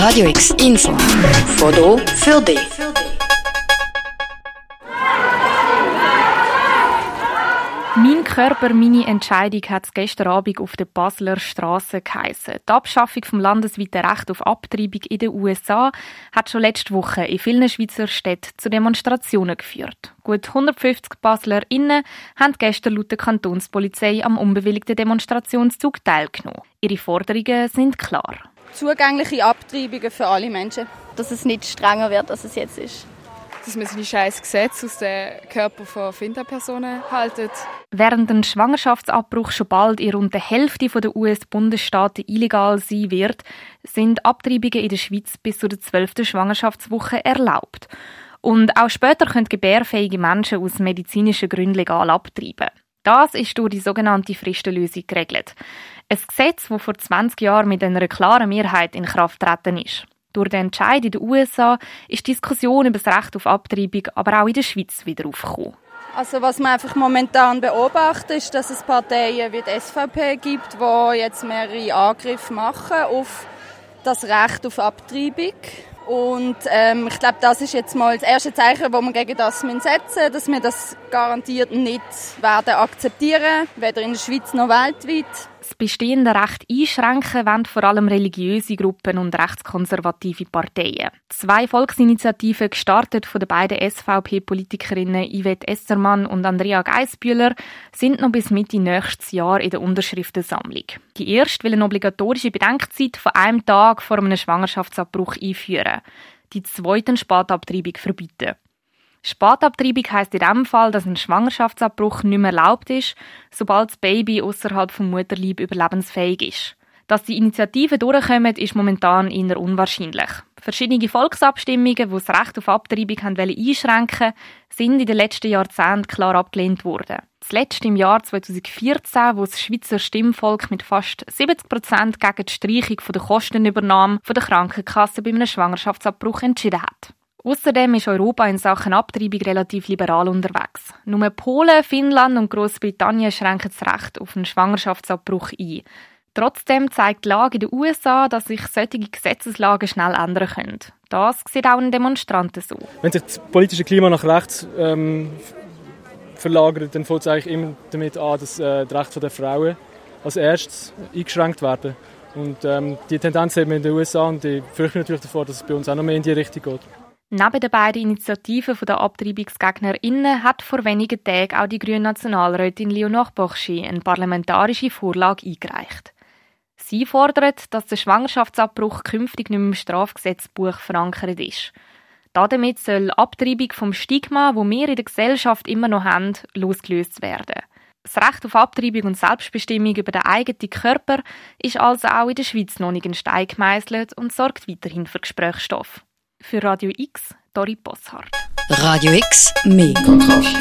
Radio X Info. Foto für dich. Mein Körper, meine Entscheidung hat es gestern Abend auf der Basler Straße geheissen. Die Abschaffung vom landesweiten Recht auf Abtreibung in den USA hat schon letzte Woche in vielen Schweizer Städten zu Demonstrationen geführt. Gut 150 BaslerInnen haben gestern laut der Kantonspolizei am unbewilligten Demonstrationszug teilgenommen. Ihre Forderungen sind klar. Zugängliche Abtreibungen für alle Menschen. Dass es nicht strenger wird, als es jetzt ist dass man seine scheiß Gesetze aus den Körpern von Finderpersonen haltet. Während ein Schwangerschaftsabbruch schon bald in rund der Hälfte der US-Bundesstaaten illegal sein wird, sind Abtreibungen in der Schweiz bis zur 12. Schwangerschaftswoche erlaubt. Und auch später können gebärfähige Menschen aus medizinischen Gründen legal abtreiben. Das ist durch die sogenannte Fristenlösung geregelt. Ein Gesetz, das vor 20 Jahren mit einer klaren Mehrheit in Kraft treten ist. Durch den Entscheid in den USA ist die Diskussion über das Recht auf Abtreibung aber auch in der Schweiz wieder aufgekommen. Also was man einfach momentan beobachtet, ist, dass es Parteien wie die SVP gibt, die jetzt mehrere Angriffe machen auf das Recht auf Abtreibung. Und ähm, ich glaube, das ist jetzt mal das erste Zeichen, wo wir gegen das setzen müssen, dass wir das garantiert nicht werden akzeptieren, weder in der Schweiz noch weltweit. Das bestehende Recht einschränken wollen vor allem religiöse Gruppen und rechtskonservative Parteien. Zwei Volksinitiativen, gestartet von den beiden SVP-Politikerinnen Yvette Essermann und Andrea Geisbühler, sind noch bis Mitte nächstes Jahr in der Unterschriftensammlung. Die erste will eine obligatorische Bedenkzeit von einem Tag vor einem Schwangerschaftsabbruch einführen. Die zweite Spatabtreibung verbieten. Spatabtreibung heisst in dem Fall, dass ein Schwangerschaftsabbruch nicht mehr erlaubt ist, sobald das Baby außerhalb vom Mutterleib überlebensfähig ist. Dass die Initiativen durchkommen, ist momentan eher unwahrscheinlich. Verschiedene Volksabstimmungen, die das Recht auf Abtreibung haben einschränken sind in den letzten Jahrzehnten klar abgelehnt worden. Zuletzt im Jahr 2014, wo das Schweizer Stimmvolk mit fast 70 Prozent gegen die Streichung der Kostenübernahme der Krankenkasse bei einem Schwangerschaftsabbruch entschieden hat. Außerdem ist Europa in Sachen Abtreibung relativ liberal unterwegs. Nur Polen, Finnland und Großbritannien schränken das Recht auf einen Schwangerschaftsabbruch ein. Trotzdem zeigt die Lage in den USA, dass sich solche Gesetzeslagen schnell ändern können. Das sieht auch ein Demonstranten so. Wenn sich das politische Klima nach rechts ähm, verlagert, dann fängt es eigentlich immer damit an, dass äh, die Rechte der Frauen als erstes eingeschränkt werden. Und ähm, die Tendenz haben wir in den USA und ich fürchte natürlich davor, dass es bei uns auch noch mehr in die Richtung geht. Neben den beiden Initiativen der AbtreibungsgegnerInnen hat vor wenigen Tagen auch die grüne Nationalrätin Leonore Bochschi eine parlamentarische Vorlage eingereicht. Sie fordert, dass der Schwangerschaftsabbruch künftig nicht mehr im Strafgesetzbuch verankert ist. Damit soll Abtreibung vom Stigma, wo wir in der Gesellschaft immer noch haben, losgelöst werden. Das Recht auf Abtreibung und Selbstbestimmung über den eigenen Körper ist also auch in der Schweiz noch nicht in Stein gemeißelt und sorgt weiterhin für Gesprächsstoff. Für Radio X, Dori Bosshardt. Radio X, mehr Kontrast.